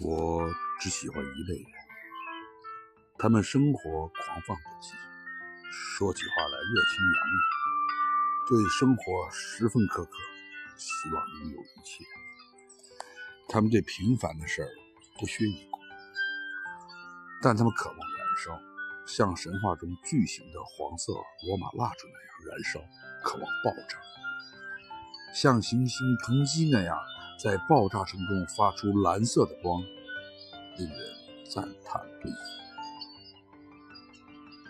我只喜欢一类人，他们生活狂放不羁，说起话来热情洋溢，对生活十分苛刻，希望拥有一切。他们对平凡的事儿不屑一顾，但他们渴望燃烧，像神话中巨型的黄色罗马蜡烛那样燃烧，渴望爆炸，像行星硼基那样。在爆炸声中发出蓝色的光，令人赞叹不已。